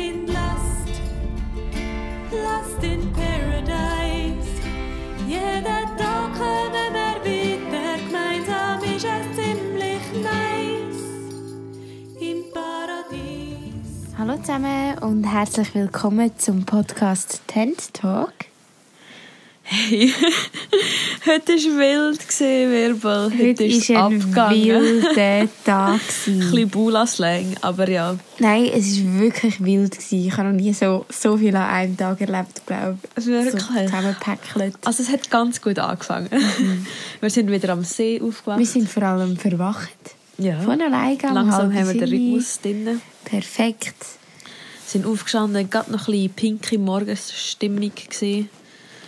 sind Last, Last in Paradise. Jeden Tag kommen wir weiter, gemeinsam ist es ziemlich nice. Im Paradies. Hallo zusammen und herzlich willkommen zum Podcast Tent Talk. Hey, heute war wild, Wirbel. Heute, Heute ist war ein abgegangen. wilder Tag. Ein bisschen Bula-Slang, aber ja. Nein, es war wirklich wild. Ich habe noch nie so, so viel an einem Tag erlebt, glaube ich. Wirklich? So zusammengepäckelt. Also es hat ganz gut angefangen. Wir sind wieder am See aufgewacht. Wir sind vor allem verwacht. ja. Von alleine am Langsam halb haben wir den. Rhythmus drin. Perfekt. sind aufgestanden, gerade noch ein bisschen pinke Morgenstimmung gesehen.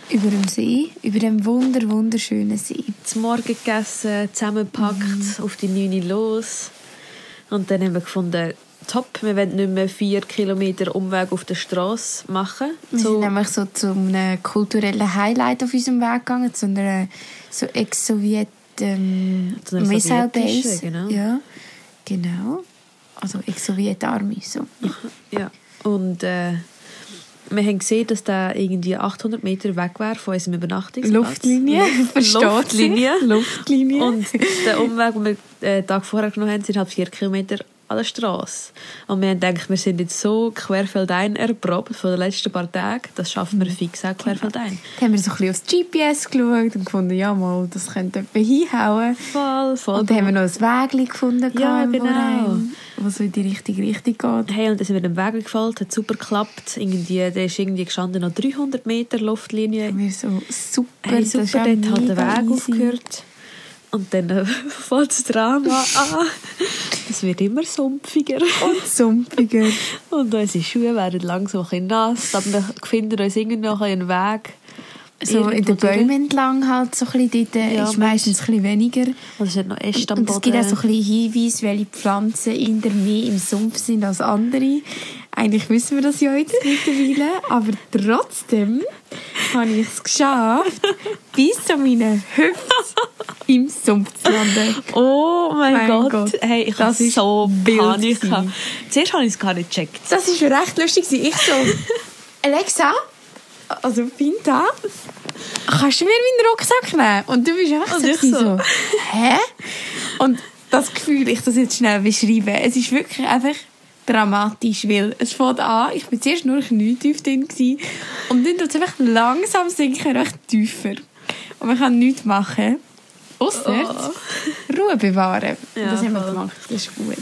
Über dem See, über dem wunder wunderschönen See. Zum Morgen gegessen, zusammengepackt, Mhm. auf die 9 los. Und dann haben wir gefunden, top, wir wollen nicht mehr vier Kilometer Umweg auf der Straße machen. Wir sind nämlich so zu einem kulturellen Highlight auf unserem Weg gegangen, zu einer so Ex-Sowjet ähm, Missile Base. genau. Ja, genau. Also Ex-Sowjet-Army. So. Ja, und äh, wir haben gesehen, dass der irgendwie 800 Meter weg wäre von unserem Übernachtungsplatz. Luftlinie, versteht Luftlinie. Luftlinie. Und der Umweg, den wir äh, den Tag vorher genommen haben, sind halt vier Kilometer an der Straße. Und wir haben gedacht, wir sind jetzt so querfeldein erprobt von den letzten paar Tagen, das schaffen wir fix auch querfeldein. Dann haben wir so ein bisschen aufs GPS geschaut und gefunden, ja mal, das könnte jemand hinhauen. Voll, voll. Und dann haben wir noch ein Wägli gefunden, Ja, genau. Wo so in die richtige Richtung geht. Hey, und dann sind wir dem Weg gefallen, hat super geklappt. Irgendwie, der ist irgendwie gestanden noch 300 Meter Luftlinie. Und wir so, super, Hey, super, dort hat der Weg easy. aufgehört. Und dann äh, fängt das Drama an. Es wird immer sumpfiger. Und sumpiger. Und unsere Schuhe werden langsam ein bisschen nass. Aber wir finden uns irgendwie noch einen Weg. So in den. Bäumen entlang halt so ein bisschen, dort äh, Ja, ist meistens ein bisschen weniger. Und es noch Äste am Und es Boden. gibt auch so ein bisschen Hinweise, welche Pflanzen in der mehr im Sumpf sind als andere. Eigentlich wissen wir das ja jetzt mittlerweile, aber trotzdem habe ich es geschafft, bis zu meinen Hüften im Sumpf zu landen. Oh mein, Mein Gott. Gott. Hey, ich Das ist so Panik. gehabt. Zuerst habe ich es gar nicht gecheckt. Das war recht lustig. Ich so, Alexa, also Pinta, kannst du mir meinen Rucksack nehmen? Und du bist einfach so, so. so, hä? Und das Gefühl, ich das jetzt schnell beschreiben, es ist wirklich einfach dramatisch, weil es fängt an, ich war zuerst nur knietief drin gewesen, und dann tut es einfach langsam sinken, recht tiefer. Und man kann nichts machen, außer Ruhe bewahren. Und Oh. Ja, das haben wir gemacht, das ist gut.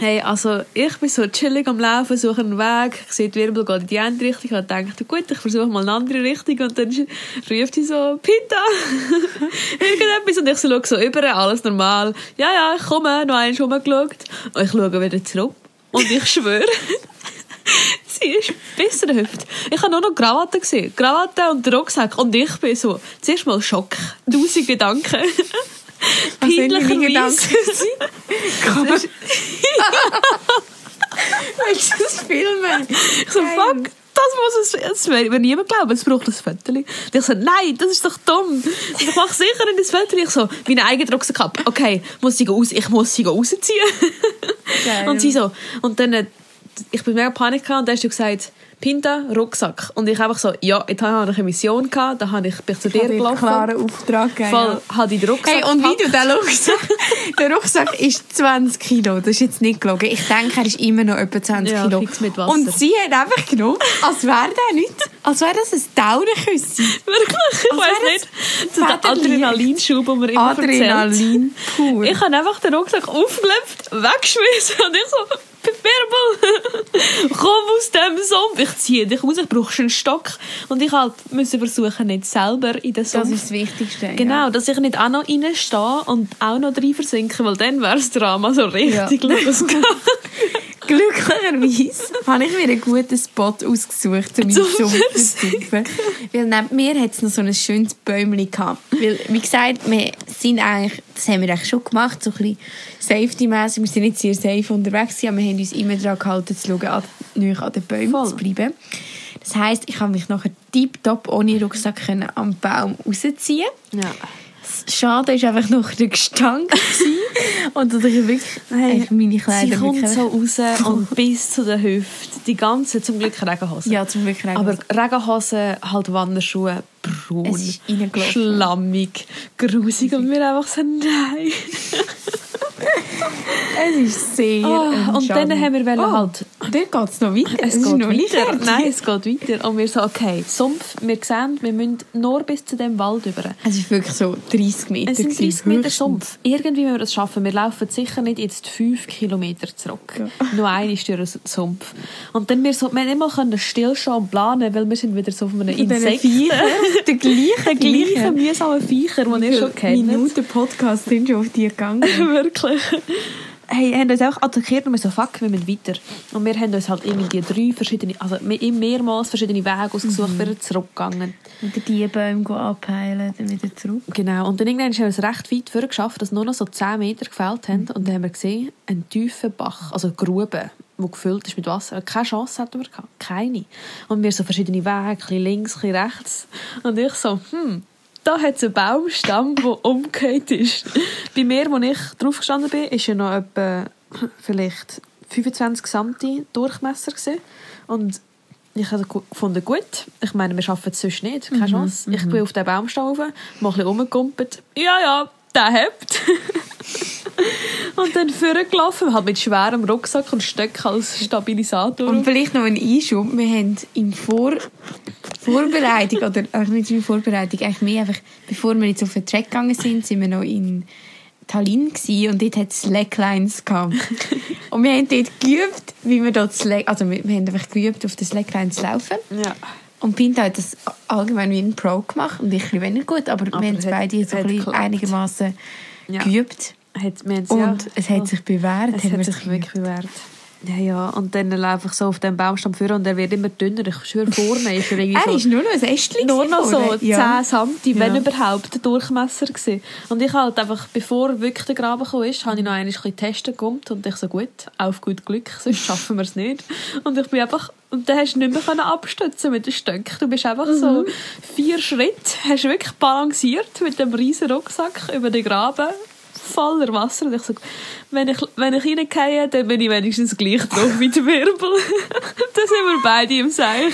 Hey, also ich bin so chillig am Laufen, suche einen Weg. Ich sehe, die Wirbel geht in die eine Richtung. Ich dachte, gut, ich versuche mal eine andere Richtung. Und dann ruft sie so, Pita! Irgendetwas. Und ich so, schaue so über, alles normal. Ja, ja, ich komme, noch einmal rumgeschaut. Und ich schaue wieder zurück. Und ich schwöre, sie ist der Hüfte. Ich habe nur noch Krawatte gesehen. Krawatte und Rucksack. Und ich bin so, zuerst mal Schock. Tausend Gedanken. Peinlicherweise. Willst du das filmen? Ich so, fuck, das muss es, es mir niemand glauben, es braucht ein Foto. Und ich so, nein, das ist doch dumm. Ich mache sicher in das Foto. Ich so, meine eigene Rucksack. Okay, muss sie aus, ich muss sie rausziehen. Geil. Und sie so, und dann, äh, ich bin mega Panik und dann hast du gesagt, Pinta, Rucksack. Und ich einfach so, ja, jetzt habe ich eine Mission gehabt, da habe ich, bin ich zu Ich dir habe dir einen gelaufen. klaren Auftrag gegeben. Voll, ja. habe ich den Rucksack Hey, und wie du den Rucksack... der Rucksack ist 20 Kilo. Das ist jetzt nicht gelogen. Ich denke, er ist immer noch etwa 20 Ja, Kilo. Und sie hat einfach genommen, als wäre der nicht... Als wäre das ein Daunenküsschen. Wirklich, ich Als weiß nicht. das So der. Adrenalinschub, den man immer erzählt. Adrenalin pur. Ich habe einfach den Rucksack aufgelöpft, weggeschmissen und ich so, Wirbel, komm aus dem Sumpf. Ich ziehe dich raus, ich brauche einen Stock. Und ich halt müssen versuchen, nicht selber in den das Sumpf. ist das Wichtigste. Genau, dass ich nicht auch noch reinstehe und auch noch rein versinke, weil dann wäre das Drama so richtig Ja. losgegangen. Glücklicherweise habe ich mir einen guten Spot ausgesucht, um Sumpf zu saufen. Weil neben mir hat es noch so ein schönes Bäumchen gehabt. Weil, wie gesagt, wir sind eigentlich, das haben wir eigentlich schon gemacht, so ein bisschen safety-mässig. Wir sind nicht sehr safe unterwegs, aber wir haben uns immer daran gehalten, zu schauen, an, an den Bäumen Voll. zu bleiben. Das heisst, ich habe mich nachher tiptop ohne Rucksack können am Baum rausziehen Ja. Schade war einfach noch der Gestank. Und dass ich wirklich eigentlich meine Kleider Sie kommt wirklich- so raus und bis zu den Hüften. Die ganze, zum Glück Regenhose. Ja, zum Glück rein. Aber Regenhose, halt Wanderschuhe, braun, schlammig, grusig und wir einfach so, nein. es ist sehr Ah, und dann haben wir oh, halt... Dann geht es noch weiter. Es ist geht noch weiter. Nein, es geht weiter. Und wir so, okay, Sumpf, wir sehen, wir müssen nur bis zu dem Wald über. Es ist wirklich so 30 Meter. Es sind gewesen, 30 Meter höchstens. Sumpf. Irgendwie müssen wir das schaffen. Wir laufen sicher nicht jetzt 5 Kilometer zurück. Nur eine ist durch den Sumpf. Und dann wir so, wir nicht mal können stillstehen und planen, weil wir sind wieder so auf einem Insekt. Der gleiche, Der gleiche mühsame Viecher, den ihr schon kennt. Minuten Podcast sind schon auf die gegangen. Wirklich. Hey, haben uns einfach attackiert und wir so, fuck, wir müssen weiter. Und wir haben uns halt irgendwie drei verschiedene, also me- mehrmals verschiedene Wege ausgesucht, wieder zurückgegangen. Wieder die Bäume abheilen, dann wieder zurück. Genau. Und dann irgendwann haben wir es recht weit vorgeschafft, dass nur noch so 10 Meter gefällt haben. Und dann haben wir gesehen, einen tiefen Bach, also eine Grube, die gefüllt ist mit Wasser. Keine Chance hatten wir gehabt. Keine. Und wir so verschiedene Wege, ein bisschen links, ein bisschen rechts. Und ich so, hm, da hat es einen Baumstamm, der umgekehrt ist. Bei mir, wo ich drauf gestanden bin, ist ja noch etwa vielleicht 25 cm Durchmesser gewesen. Und ich habe gu- gefunden, gut, ich meine, wir es sonst nicht, keine Chance. Ich bin auf den Baumstamm rauf, mal ein bisschen rumgekumpelt. Ja, ja, der hebt. und dann vorgelaufen, halt mit schwerem Rucksack und Stöcken als Stabilisator. Und vielleicht noch ein Einschub. Wir haben in Vor Vorbereitung, oder also nicht in Vorbereitung, eigentlich mehr einfach, bevor wir jetzt auf den Track gegangen sind, sind wir noch in Tallinn gewesen, und dort hat es Slacklines gehabt. und wir haben dort geübt, wie wir dort Slack, also wir, wir haben einfach geübt, auf den Slacklines zu laufen. ja. Und Pinta hat das allgemein wie ein Pro gemacht und ich ein weniger gut, aber, Aber wir haben es beide so ein einigermaßen Ja. geübt. Hat, wir Und ja, es hat sich bewährt. Es hat sich wirklich bewährt. Ja, ja. Und dann laufe ich so auf dem Baumstamm vor und er wird immer dünner. Ich schwöre, vorne ist er irgendwie Er so... ist nur noch ein Ästchen nur noch so vorne. 10 Ja. wenn Ja. überhaupt, der Durchmesser gewesen. Und ich halt einfach, bevor wirklich der Graben gekommen ist, habe ich noch ein bisschen testen gekommen und ich so, gut, auf gut Glück, sonst schaffen wir es nicht. Und ich bin einfach, und dann hast du nicht mehr können abstützen mit den Stöcken. Du bist einfach so vier Schritte, hast wirklich balanciert mit dem riesen Rucksack über den Graben, voller Wasser. Und ich so, wenn ich, wenn ich reingehe, dann bin ich wenigstens gleich drauf wie der Wirbel. da sind wir beide im Seich.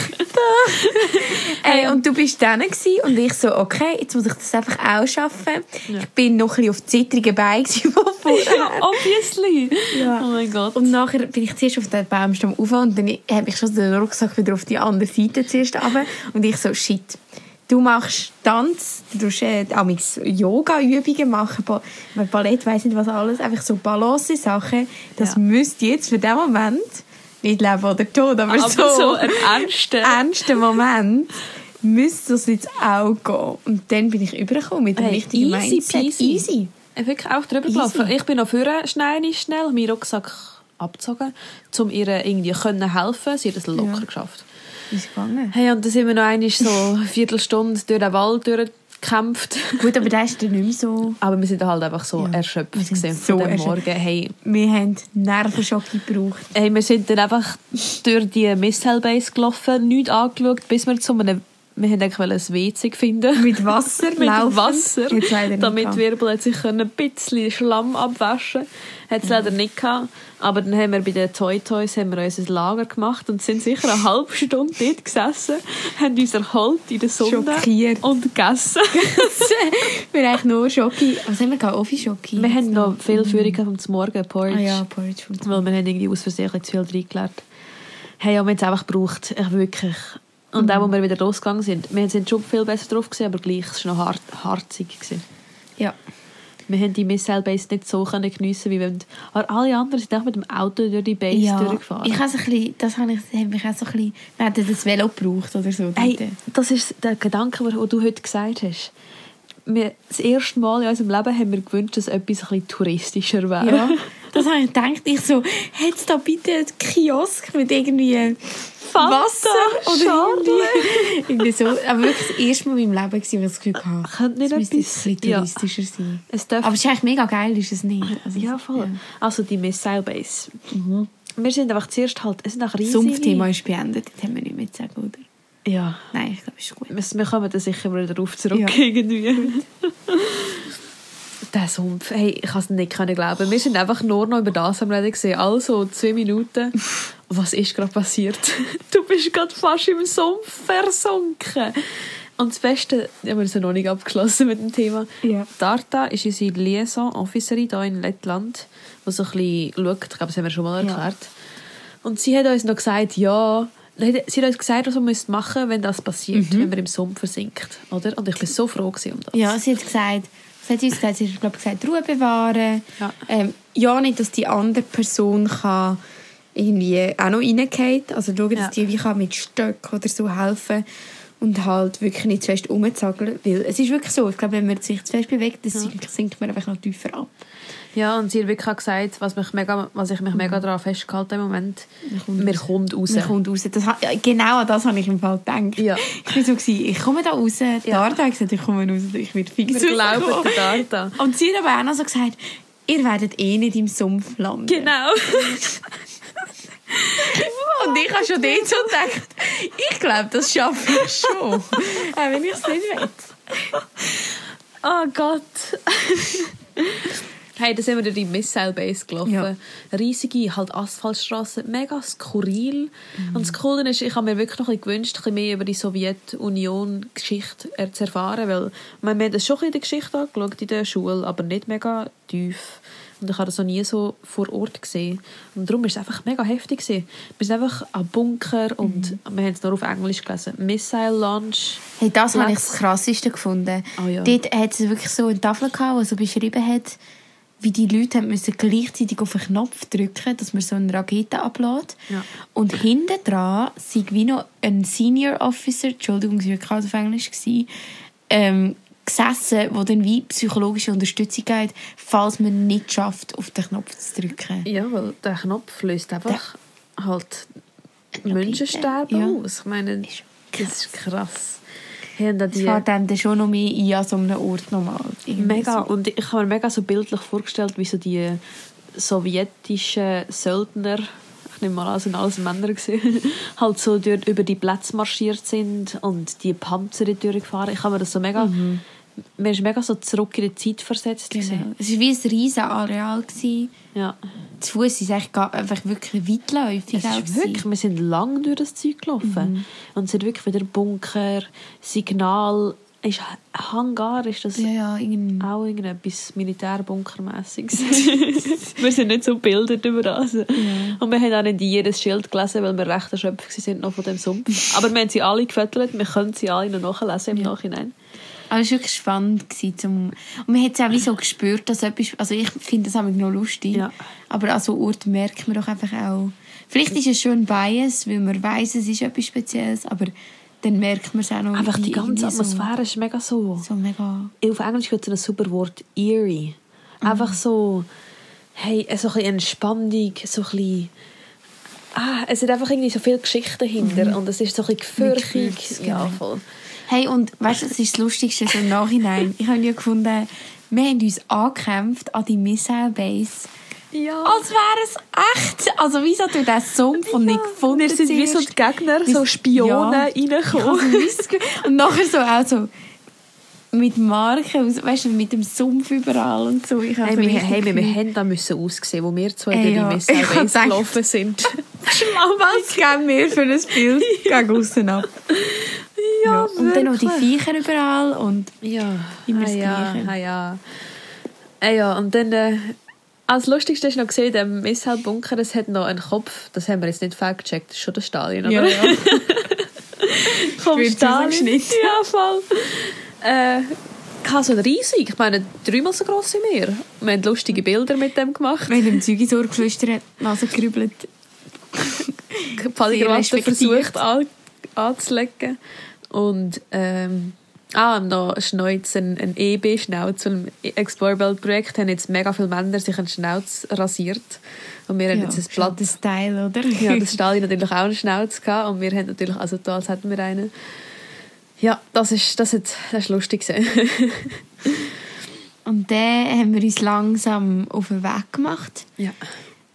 Ey, und du bist dann gewesen und ich so, okay, jetzt muss ich das einfach auch schaffen. Ich bin noch ein bisschen auf zittrigen Beinen vorher. Ja, obviously. Ja. Oh mein Gott. Und nachher bin ich zuerst auf den Baumstamm rauf und dann habe ich schon den Rucksack wieder auf die andere Seite zuerst runter. Und ich so, shit, du machst Tanz, du tust äh, Yoga-Übungen machen, ba Ballett, weiss nicht was alles, einfach so Balance-Sachen. Das Ja. müsste jetzt für den Moment, nicht Leben oder Tod, aber, Aber so, so ein ernster. ernsten Moment, müsste das jetzt auch gehen. Und dann bin ich übergekommen mit dem Hey, richtigen easy Mindset. peasy. Easy. Ich bin wirklich auch drüber Easy. gelaufen. Ich bin noch vorne schnell, schnell meinen Rucksack abgezogen, um ihr irgendwie können helfen. Sie hat es locker Ja. geschafft. Ist gegangen. Hey, und dann sind wir noch einmal so eine Viertelstunde durch den Wald durchgekämpft. Gut, aber das ist dann nicht mehr so... Aber wir sind halt einfach so Ja. erschöpft gewesen so von dem. Morgen. Hey, Wir haben Nervenschocke gebraucht. hey, wir sind dann einfach durch die Missile Base gelaufen, nichts angeschaut, bis wir zu einem... Wir wollten eigentlich ein WC finden. Mit Wasser mit laufen. Wasser, damit. Wirbel hat sich ein bisschen Schlamm abwaschen Hat es leider nicht gehabt. Aber dann haben wir bei den Toy Toys haben wir uns ein Lager gemacht und sind sicher eine halbe Stunde dort gesessen, haben uns erholt in der Sonne Schockiert. und gegessen. wir haben eigentlich nur Schoki. Was haben wir gehabt? Offi Schoki. wir haben noch viel Führung vom Morgen, Porridge. Ah ja, Porridge Weil wir haben irgendwie aus Versehen zu viel reingelernt. Hey, ja, wir haben es einfach gebraucht. Ich wirklich. Und auch, als wir wieder losgegangen sind, wir sind schon viel besser drauf gewesen, aber gleich, es war noch hart, harzig. Gewesen. Ja. Wir haben die Missile Base nicht so können geniessen, wie wenn aber alle anderen sind auch mit dem Auto durch die Base ja. durchgefahren. Ich habe so ein bisschen, das habe ich, hat mich auch so ein bisschen, wir hätten das Velo gebraucht oder so. hey, das ist der Gedanke, den du heute gesagt hast. Wir, das erste Mal in unserem Leben haben wir gewünscht, dass etwas ein bisschen touristischer wäre. Ja, das habe ich gedacht. Ich so, hätte da bitte einen Kiosk mit irgendwie Fanta, Wasser oder Schale. irgendwie, irgendwie so. Aber wirklich das erste Mal in meinem Leben, gewesen, wo ich das Gefühl hatte, Könnte nicht es müsste etwas- ein bisschen ja. touristischer sein. Es darf Aber es ist eigentlich mega geil, ist es nicht? Also, Ja, voll. Also die Missile Base. Wir sind einfach zuerst halt, es sind auch riesige... Sumpfthema ist beendet, das haben wir nicht mehr sagen, oder? Ja. Nein, ich glaube, es ist gut. Wir, wir kommen da sicher wieder darauf zurück Ja. irgendwie. Sumpf, hey, ich kann es nicht können glauben. Wir sind einfach nur noch über das am Reden gesehen. Also zwei Minuten. Was ist gerade passiert? Du bist gerade fast im Sumpf versunken. Und das Beste, ja, wir sind noch nicht abgeschlossen mit dem Thema. Ja. Darta ist unsere Liaison-Officerin hier in Lettland, die so ein bisschen schaut. Ich glaube, das haben wir schon mal erklärt. Und sie hat uns noch gesagt, ja, sie hat uns gesagt, was wir machen wenn das passiert, wenn man im Sumpf versinkt. Oder? Und ich war so froh um das. Ja, sie hat gesagt, was hat sie uns gesagt? Sie hat, glaube ich, gesagt, Ruhe bewahren. Ja. Ähm, ja, nicht, dass die andere Person kann irgendwie auch noch reingehen Also schauen, dass Ja. die wie kann mit Stöcken oder so helfen und halt wirklich nicht zu fest rumzageln. Weil es ist wirklich so, ich glaube, wenn man sich zu fest bewegt, dann sinkt, sinkt man einfach noch tiefer ab. Ja, und sie hat wirklich gesagt, was, mich mega, was ich mich mega daran festgehalten im Moment, kommt wir kommen raus. Man kommt raus. Das, ja, genau an das habe ich im Fall gedacht. Ja. Ich war so, gewesen, ich komme da raus. Ja. Arta hat gesagt, ich komme raus, ich werde fix Wir glauben der Darta. Und sie hat aber auch noch so gesagt, ihr werdet eh nicht im Sumpf landen. Genau. Und ich habe schon dort so gedacht, ich glaube, das schaffe ich schon. auch wenn ich es nicht will. Oh Gott. hey, da sind wir durch die Missile Base gelaufen. Ja. Riesige halt Asphaltstraßen, mega skurril. Und das Coole ist, ich habe mir wirklich noch ein bisschen gewünscht, ein bisschen mehr über die Sowjetunion-Geschichte zu erfahren, weil wir haben das schon in der Geschichte angeschaut in der Schule, aber nicht mega tief. Und ich habe das noch nie so vor Ort gesehen. Und darum war es einfach mega heftig. Gewesen. Wir sind einfach am Bunker und wir haben es nur auf Englisch gelesen. Missile Launch. Hey, das habe ich das Krasseste gefunden. Ah, ja. Dort hat es wirklich so eine Tafel gehabt, die so beschrieben hat, wie die Leute haben müssen gleichzeitig auf einen Knopf drücken dass man so eine Rakete ablädt. Ja. Und hinten dran sei wie noch ein Senior Officer, Entschuldigung, es war alles auf Englisch, gewesen, ähm, gesessen, der dann wie psychologische Unterstützung gibt, falls man nicht schafft, auf den Knopf zu drücken. Ja, weil der Knopf löst einfach halt Menschensterben Ja. aus. Ich meine, das ist krass. Haben da einem dann schon noch mehr ein an so einem Ort. Irgendwie mega, so. und ich habe mir mega so bildlich vorgestellt, wie so die sowjetischen Söldner, ich nehme mal an, sind alles Männer gewesen, halt so durch, über die Plätze marschiert sind und die Panzer durchgefahren. Ich habe mir das so mega, mir ist mega so zurück in die Zeit versetzt. Genau. gewesen. Es war wie ein riesen Areal. gewesen. Ja. Zu Fuß ist gar- einfach wirklich weitläufig. Es ist wirklich, wir sind lang durch das Zeug gelaufen. Und es sind wirklich wieder Bunker, Signal, ist Hangar, ist das Ja, ja, irgendwie. auch irgendetwas Militärbunkermässiges. wir sind nicht so gebildet über das. Und wir haben auch nicht jedes Schild gelesen, weil wir recht erschöpft sind noch von dem Sumpf. Aber wir haben sie alle gefüttert, wir können sie alle noch nachlesen im Nachhinein. Aber es war wirklich spannend. Gewesen, zum und man hat es auch wie so gespürt, dass etwas... Also ich finde das auch noch lustig. Ja. Aber an so Orten merkt man doch einfach auch... Vielleicht ist es schon ein Bias, weil man weiß, es ist etwas Spezielles, aber dann merkt man es auch noch. Einfach die ganze Atmosphäre ist mega so... So, so mega... auf Englisch gibt es ein super Wort eerie. Einfach so, hey, so ein bisschen Entspannung, so ein bisschen, ah, es sind einfach irgendwie so viele Geschichten hinter und es ist so ein bisschen gefürchtig. Ja, genau. voll. Hey, und weißt du, das ist das Lustigste so im Nachhinein. Ich habe ja gefunden, wir haben uns angekämpft an die Missile Base. Ja. Als wäre es echt. Also wieso durch den Sumpf und nicht gefunden Wir sind wie so die. Gegner, so Spione Ja. reingekommen. Ich habe so Mist ge- Und nachher so auch so mit Marken, weißt du, mit dem Sumpf überall und so. Ich habe Hey, wir, hey, wir, haben da müssen aussehen, wo wir zwei Ey, durch ja. die Base gedacht- gelaufen sind. Was geben wir für ein Bild gegen aussen ab? Ja, und dann noch die. Viecher überall und Ja, Immer ah, das ja, Gleiche. ah, ja. Ah, ja, und dann äh, als Lustigste ist noch gesehen, der Missile-Bunker, es hat noch einen Kopf, das haben wir jetzt nicht fact-gecheckt, das ist schon der Stalin, oder? ja, ja. Wird Stalin. Ja, voll. Äh, ich habe so riesig, ich meine, dreimal so gross wie wir. Wir haben lustige Bilder mit dem gemacht. Wir haben dem Zeug ins Ohr geflüstert, Nase gerübelt. Respektiert. versucht an, anzulegen. Und ähm, ah, noch Schneuz, ein, ein EB-Schnauz vom Explorer-Projekt haben jetzt mega viele Männer sich einen Schnauz rasiert. Und wir haben jetzt ein Blatt. Das Style, oder? Ja, das Stalin natürlich auch einen Schnauz gehabt und wir haben natürlich also da, als hätten wir einen. Ja, das ist, das ist, das ist lustig. Und dann haben wir uns langsam auf den Weg gemacht. ja.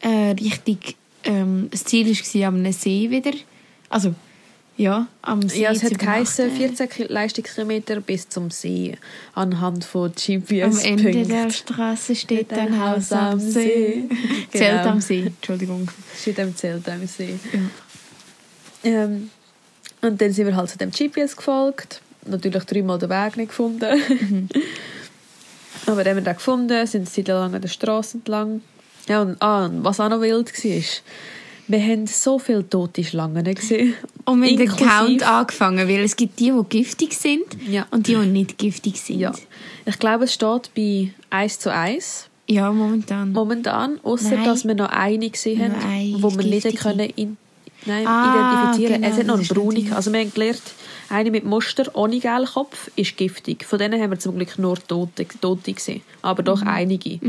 Äh, Richtung, ähm, das Ziel war am See wieder. Also, Ja, am See Ja, es hat geheißen, übernachten. 14 Ki- Leistungskilometer bis zum See anhand von Am GPS. Ende der Punkten. Straße steht ein Haus am See. Genau. Zelt am See, Entschuldigung. Steht am Zelt am See. Ja. Ähm, und dann sind wir halt zu dem GPS gefolgt. Natürlich dreimal den Weg nicht gefunden. Mhm. Aber dann haben wir den gefunden, sind eine Zeit lang an der Straße entlang. Ja, und, ah, was auch noch wild war, wir haben so viele tote Schlangen gesehen. Und mit dem Count angefangen, weil es gibt die, die giftig sind Ja. und die, die nicht giftig sind. Ja. Ich glaube, es steht bei 1 zu 1 Ja, momentan. momentan, außer dass wir noch eine gesehen haben, wo wir nicht können nein, Ah, identifizieren genau, Es hat noch einen natürlich- Also wir haben gelernt, eine mit Muster ohne gelben Kopf ist giftig. Von denen haben wir zum Glück nur Tote, Tote gesehen, aber doch Mhm. einige.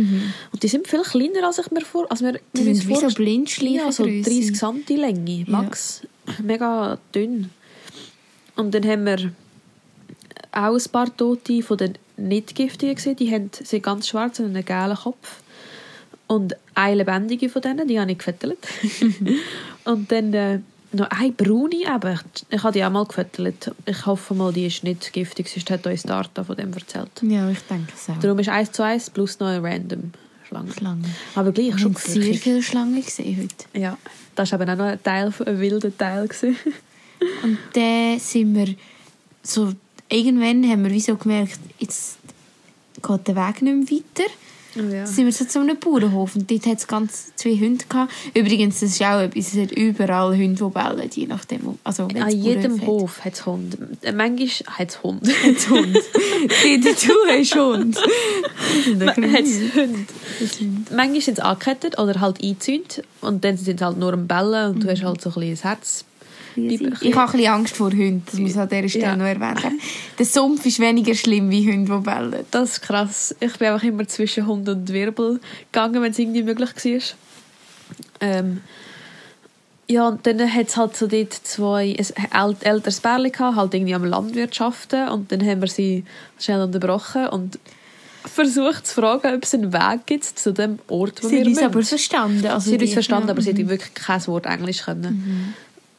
Und die sind viel kleiner, als ich mir vor... Also wir, Die sind wie so Blindschleichen. ja, so 30 cm Länge, max. Mega dünn. Und dann haben wir auch ein paar Tote von den nicht giftigen gesehen. Die haben, sind ganz schwarz und einen gelben Kopf. Und eine lebendige von denen, die habe ich gefüttert. und dann äh, noch eine braune eben. Ich habe die auch mal gefüttert. Ich hoffe mal, die ist nicht giftig, sonst hat uns Darta von dem erzählt. Ja, ich denke es auch. Darum ist 1 zu 1 plus noch eine random Schlange. Schlangen. Aber gleich Ich schon sehr viele Schlangen gesehen heute. Ja, das war eben auch noch ein, Teil, ein wilder Teil. Und dann sind wir so... Irgendwann haben wir wie so gemerkt, jetzt geht der Weg nicht mehr weiter. Ja. Sind wir so zu einem Bauernhof und dort hat es ganz zwei Hunde gehabt. Übrigens, das ist auch etwas, es hat überall Hunde, die bellen, je nachdem. Also, An jedem hat. Hof hat es Hunde. Äh, Manchmal hat es Hunde. Hat's Hund. Die, die du hast Hund. hat es Hunde. Manchmal sind sie angekettet oder halt eingezäunt. Und dann sind sie halt nur am Bellen und du hast halt so ein bisschen ein Herz. Ich habe ein bisschen Angst vor Hunden, das muss ich an dieser Stelle Ja. noch erwähnen. Der Sumpf ist weniger schlimm wie Hunde, die bellen. Das ist krass. Ich bin einfach immer zwischen Hund und Wirbel gegangen, wenn es irgendwie möglich war. Ähm, ja, und dann hat es halt so dort zwei, ein äl- älteres Pärchen gehabt, halt irgendwie am Landwirtschaften. Und dann haben wir sie schnell unterbrochen und versucht zu fragen, ob es einen Weg gibt zu dem Ort, wo Sie wir haben uns müssen. aber verstanden. Also sie hat uns verstanden, aber sie mhm. hat wirklich kein Wort Englisch können.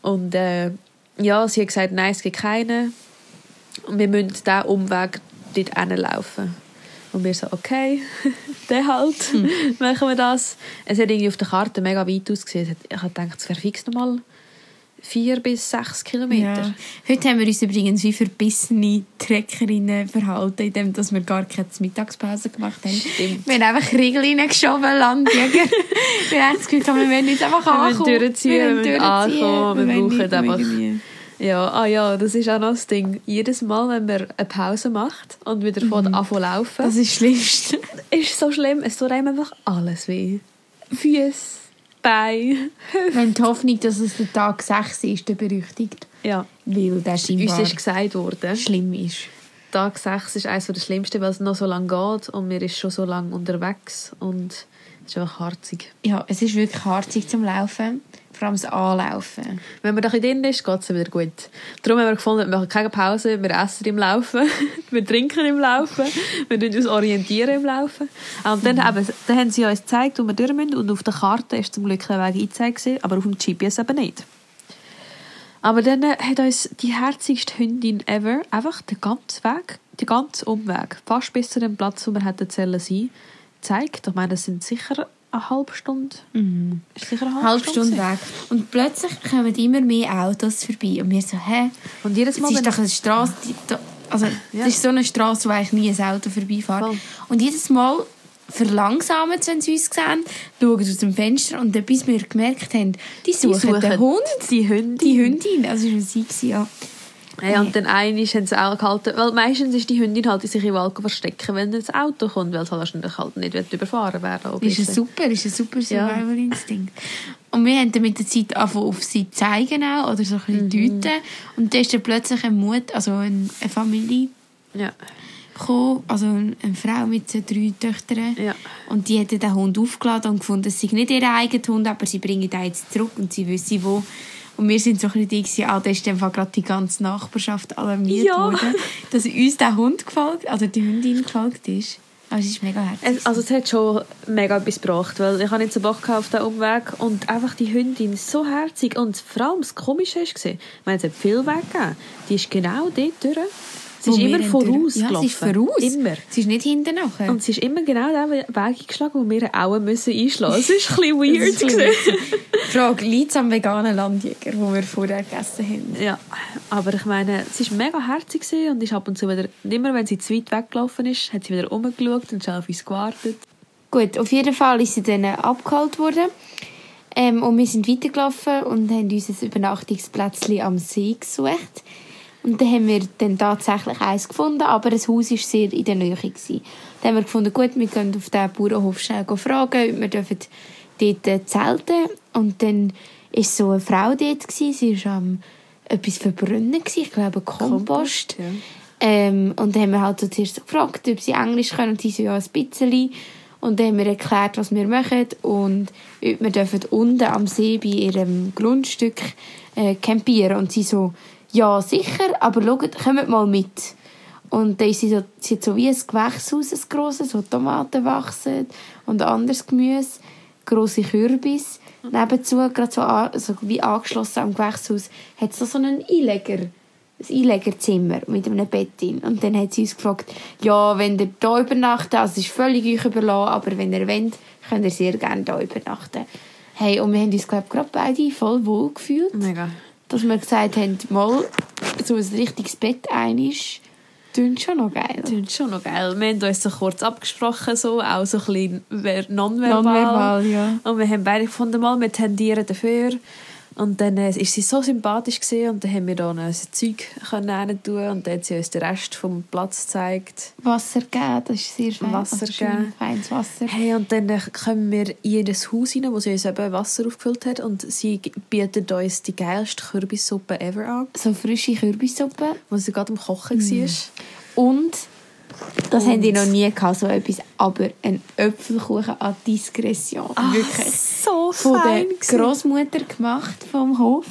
Und äh, ja, sie hat gesagt, nein, es gibt keinen. Und wir müssen diesen Umweg dort hinlaufen. Und wir so, okay, dann halt, Hm. machen wir das. Es hat irgendwie auf der Karte mega weit ausgesehen. Ich habe gedacht, es wäre fix nochmal vier bis sechs Kilometer. Ja. Heute haben wir uns übrigens wie verbissene Trekkerinnen verhalten, indem dass wir gar keine Mittagspause gemacht haben. Stimmt. Wir haben einfach Riegel reingeschoben, Landjäger. wir haben das Gefühl, wir wollen jetzt einfach Wir ankommen. durchziehen, wir durchziehen. ankommen, wir brauchen nicht einfach- irgendwie- Ja, ah ja, das ist auch noch das Ding. Jedes Mal, wenn man eine Pause macht und wieder von Mhm. an zu laufen, Das ist das Schlimmste. ist so schlimm. Es tut einem einfach alles weh. Füße, Wir haben die Hoffnung, dass es der Tag 6 ist, der berüchtigt. Ja. Weil der Uns scheinbar ist gesagt worden, schlimm ist. Tag 6 ist eines der schlimmsten, weil es noch so lange geht und wir ist schon so lange unterwegs und es ist einfach harzig. Ja, es ist wirklich harzig zum Laufen. Vor allem das Anlaufen. Wenn man da ein drin ist, geht es wieder gut. Darum haben wir gefunden, wir machen keine Pause, wir essen im Laufen, wir trinken im Laufen, wir tun uns orientieren im Laufen. Und dann, eben, dann haben sie uns gezeigt, wo wir durch müssen und auf der Karte ist zum Glück der Weg eingezeigt, aber auf dem GPS eben nicht. Aber dann äh, hat uns die herzigste Hündin ever einfach den ganzen Weg, den ganzen Umweg, fast bis zu dem Platz, wo wir hätten sollen sein, gezeigt. Ich meine, das sind sicher eine halbe Stunde. Ist sicher eine halbe, Halbe Stunde gewesen. weg. Und plötzlich kommen immer mehr Autos vorbei. Und wir so, hä? Und jedes Mal, Es ist doch eine Straße, die, also Ja. ist so eine Straße, wo eigentlich nie ein Auto vorbeifährt. Voll. Und jedes Mal verlangsamen sie, wenn sie uns sehen, schauen aus dem Fenster und dann, bis wir gemerkt haben, die suchen, den Hund, die Hündin. die Hündin, also das war sie, ja. Ja, und dann einmal haben sie auch gehalten, weil meistens ist die Hündin halt in sich im Wald verstecken, wenn das Auto kommt, weil es halt wahrscheinlich halt nicht überfahren werden will. Ist ein super, ist ein super Ja. Survival-Instinkt. Und wir haben dann mit der Zeit angefangen, auf sie zeigen auch, oder so ein Mhm. bisschen deuten. Und dann ist dann plötzlich eine Mut, also eine, Familie Ja, gekommen, also eine Frau mit so drei Töchtern. ja. Und die hätten den Hund aufgeladen und gefunden, es sei nicht ihr eigener Hund, aber sie bringen den jetzt zurück und sie wissen wo. Und wir sind so ein bisschen die, ah, da ist gerade die ganze Nachbarschaft alarmiert Ja. worden, dass uns der Hund gefolgt, also die Hündin gefolgt ist. Aber es ist mega herzig. Es, also es hat schon mega etwas gebracht, weil ich habe nicht so Bock auf den Umweg und einfach die Hündin ist so herzig und vor allem das Komische war, ich meine, es hat viel weggegeben, die ist genau dort durch. Sie ist immer haben voraus durch- Ja, gelaufen. sie ist voraus. Immer. Sie ist nicht hinten nachher. Und sie ist immer genau den Weg eingeschlagen, wo wir auch müssen einschlagen müssen. Es war ein bisschen weird. Das ist gewesen. Frage, liegt am veganen Landjäger, den wir vorher gegessen haben? Ja, aber ich meine, sie war mega herzig und ist ab und zu wieder, immer wenn sie zu weit weggelaufen ist, hat sie wieder rumgeschaut und schon auf uns gewartet. Gut, auf jeden Fall ist sie dann abgeholt worden. Ähm, und wir sind weitergelaufen und haben uns ein Übernachtungsplätzchen am See gesucht. Und dann haben wir dann tatsächlich eins gefunden, aber das Haus war sehr in der Nähe. Gewesen. Dann haben wir gefunden, gut, wir können auf diesen Bauernhof schnell fragen, ob wir dürfen dort äh, zelten Und dann war so eine Frau dort, gewesen. sie war am etwas verbrennen, gewesen. ich glaube Kompost. ja. Ähm, und dann haben wir halt so zuerst gefragt, ob sie Englisch können. Und sie so, ja, ein bisschen. Und dann haben wir erklärt, was wir machen. Und ob wir dürfen unten am See bei ihrem Grundstück äh, campieren. Und sie so, ja, sicher, aber schaut, kommt mal mit. Und dann ist sie so, sie hat so wie ein Gewächshaus, ein grosses, wo Tomaten wachsen und anderes Gemüse, grosse Kürbis. Nebenzu, gerade so, an, so wie angeschlossen am Gewächshaus, hat es so einen Einleger ein Einlegerzimmer mit einem Bett drin. Und dann hat sie uns gefragt, ja, wenn ihr hier übernachtet, also es ist völlig euch überlassen, aber wenn ihr wollt, könnt ihr sehr gerne hier übernachten. Hey, und wir haben uns, glaube gerade beide voll wohl gefühlt, Mega. Dass wir gesagt haben, mal so ein richtiges Bett einig, klingt schon noch geil. Ist schon noch geil. Wir haben uns so kurz abgesprochen, so, auch so ein bisschen ver- nonverbal. Nonverbal, ja. Und wir haben beide gefunden, mal, wir tendieren dafür. Und dann äh, ist sie so sympathisch gewesen, und dann haben wir da unser Zeug können tun und dann hat sie uns den Rest vom Platz gezeigt. Wasser geben, das ist sehr fein. Wasser also geben. feines Wasser. Hey, und dann äh, kommen wir in das Haus rein, wo sie uns eben Wasser aufgefüllt hat und sie bietet uns die geilste Kürbissuppe ever an, So frische Kürbissuppe. wo sie gerade am Kochen war. Und, das Und- haben die noch nie gehabt, so etwas, aber ein Äpfelkuchen à Diskretion. Wirklich. so Von fein der. Großmutter gemacht vom Hof.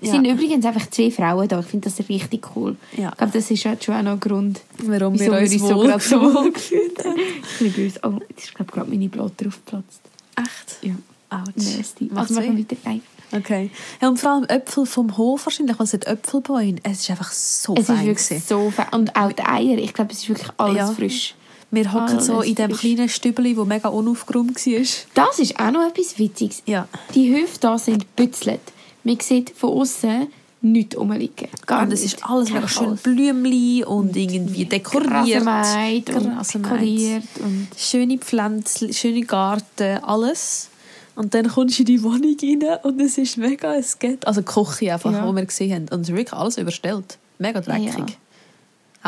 Es Ja. sind übrigens einfach zwei Frauen da. Ich finde das richtig cool. Ja. Ich glaube, das ist halt schon auch noch ein Grund, Warum wir uns so wohl gerade so wohl gefühlt haben. Ein böse. Oh, jetzt ist, glaube ich, gerade meine Blatt draufgeplatzt. Echt? Ja. Ouch. Nasty. Macht's Also machen wir weiter. Nein. Okay. Ja, und vor allem Äpfel vom Hof wahrscheinlich, was sind Äpfelbäume? Es ist einfach so Es ist fein. wirklich gewesen. so fein. Und auch die Eier. Ich glaube, es ist wirklich alles Ja. frisch. Wir hocken so Alles in dem frisch. kleinen Stübeli, wo mega unaufgeräumt war. Das ist auch noch etwas Witziges. Ja. Die Höfe hier sind bützelt. Man sieht von außen nichts rumliegen. Gar Und es nicht. ist alles mega schön Chaos. Blümchen und irgendwie dekoriert. Rasenmäht und dekoriert. Und Schöne Pflänzchen, schöne Garten, alles. Und dann kommst du in die Wohnung rein und es ist mega, es geht. Also die Küche einfach, Ja. wo wir gesehen haben. Und es ist wirklich alles überstellt. Mega dreckig. Ja.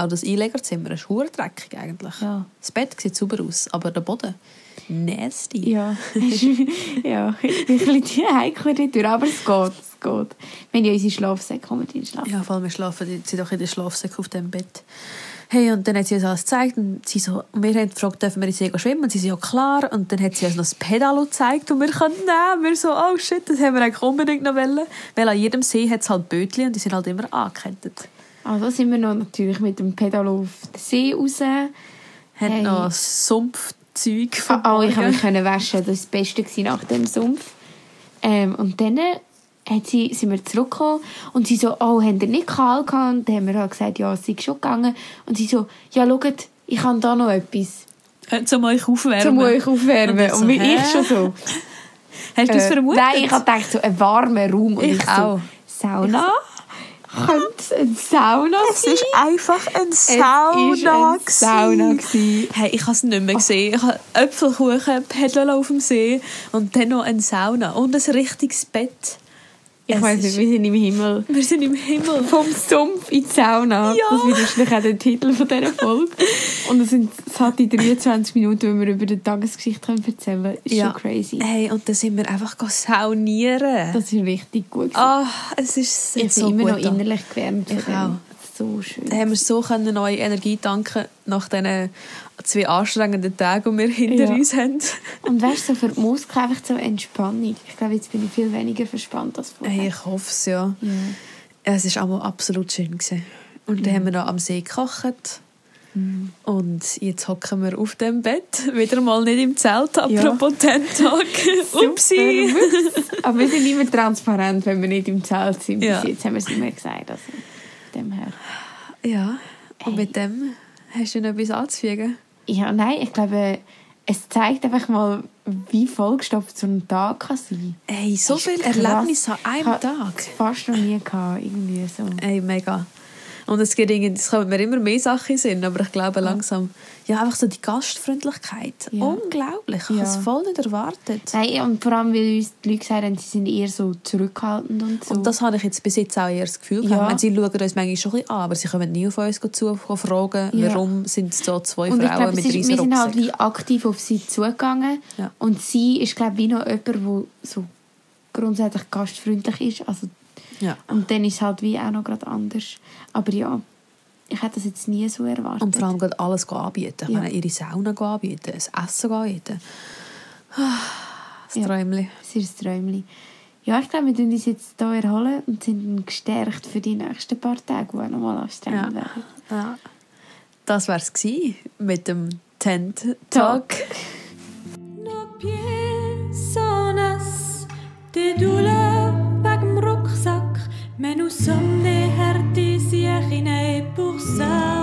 Auch das Einlegerzimmer ist hure dreckig eigentlich. Ja. Das Bett sieht super aus, aber der Boden, nasty. ja, ja, ich bin ein bisschen heikel dort, aber es geht, es geht. Haben ja unsere Schlafsäcke, kommen in den Schlaf. Ja, vor allem wir schlafen die- sie doch in der Schlafsäcke auf dem Bett. Hey, und dann hat sie uns alles gezeigt und, sie so, und wir haben gefragt, dürfen wir in See schwimmen? Und sie so, ja klar. Und dann hat sie uns noch das Pedalo gezeigt und wir können nehmen. Wir so, oh shit, das haben wir eigentlich unbedingt noch wollen. Weil an jedem See hat es halt Bötchen und die sind halt immer angekettet. Also sind wir noch natürlich mit dem Pedalo auf den See raus. Hat Hey. noch Sumpfzeug vom Ah, oh, ich konnte mich waschen. Das war das Beste nach dem Sumpf. Ähm, und dann hat sie, sind wir zurückgekommen und sie so, oh, habt ihr nicht kalt gehabt? Und dann haben wir halt gesagt, ja, es sei schon gegangen. Und sie so, ja, schaut, ich habe da noch etwas, Äh, Zum euch aufwärmen. zum euch aufwärmen. Und so, Und, wie hä? ich schon so. Hast du das äh, vermutet? Nein, ich habe gedacht, so ein warmer Raum. Und Ich ich, auch. so, Sauna? Könnte es eine Sauna Es sein? ist einfach ein Es Sauna. ist eine gewesen. Sauna gewesen. Hey, ich habe es nicht mehr gesehen. Ich habe Äpfelkuchen, Pedal auf dem See und dann noch eine Sauna und ein richtiges Bett. Ich weiß nicht, wir sind im Himmel. Wir sind im Himmel. Vom Sumpf in die Sauna. Ja. Das wird wahrscheinlich auch der Titel von dieser Folge. Und es, sind, es hat die 23 Minuten, wo wir über die Tagesgeschichte können erzählen können. Ist schon crazy. Hey, und dann sind wir einfach saunieren. Das ist richtig gut. Ah, es ist ich bin immer noch da. innerlich gewärmt Ich auch. So schön. Da haben wir so neue Energie tanken nach diesen zwei anstrengenden Tagen, die wir hinter Ja. uns haben. Und weißt du, so für die Muskeln einfach so Entspannung. Ich glaube, jetzt bin ich viel weniger verspannt als vorher. Hey, ich hoffe es, ja. Ja. Es war auch absolut schön. Gewesen. Und dann haben wir noch am See gekocht. Und jetzt hocken wir auf dem Bett. Wieder mal nicht im Zelt, apropos Tent-Talk. Upsi. Super. Aber wir sind immer transparent, wenn wir nicht im Zelt sind. Bis Ja. jetzt haben wir es immer gesagt. Also, dem her. Ja, und Hey. mit dem hast du noch etwas anzufügen? Ja, nein, ich glaube, es zeigt einfach mal, wie vollgestopft so ein Tag kann sein Ey, so viele. Erlebnisse an Ich einem Tag. es fast noch nie gehabt, irgendwie so. Ey, mega. Und es, geht irgendwie, es kommen mir immer mehr Sachen Sinn, aber ich glaube langsam, ja, einfach so die Gastfreundlichkeit. Ja. Unglaublich. Ich habe es Ja. voll nicht erwartet. Nein, und vor allem, weil uns die Leute gesagt haben, sie sind eher so zurückhaltend und so. Und das habe ich jetzt bis jetzt auch eher das Gefühl Ja. gehabt. Sie schauen uns manchmal schon ein bisschen an, aber sie kommen nie auf uns zu fragen, Ja. warum sind so zwei und Frauen glaube, mit riesen wir sind halt aktiv auf sie zugegangen. Ja. Und sie ist, glaube ich, wie noch jemand, der so grundsätzlich gastfreundlich ist. Also, Ja. und dann ist es halt wie auch noch gerade anders. Aber ja, ich hätte das jetzt nie so erwartet. Und vor allem gerade alles anbieten. Ich Ja. meine, ihre Sauna anbieten, das Essen anbieten. Ah, Das Ja. Träumchen. Das ist ein Träumchen. Ja, ich glaube, wir tun uns jetzt hier erholen und sind dann gestärkt für die nächsten paar Tage, die nochmal anstrengend Ja. werden. Ja. Das war es mit dem Tent Talk. Talk. Mais nous sommes des artistes et pour ça.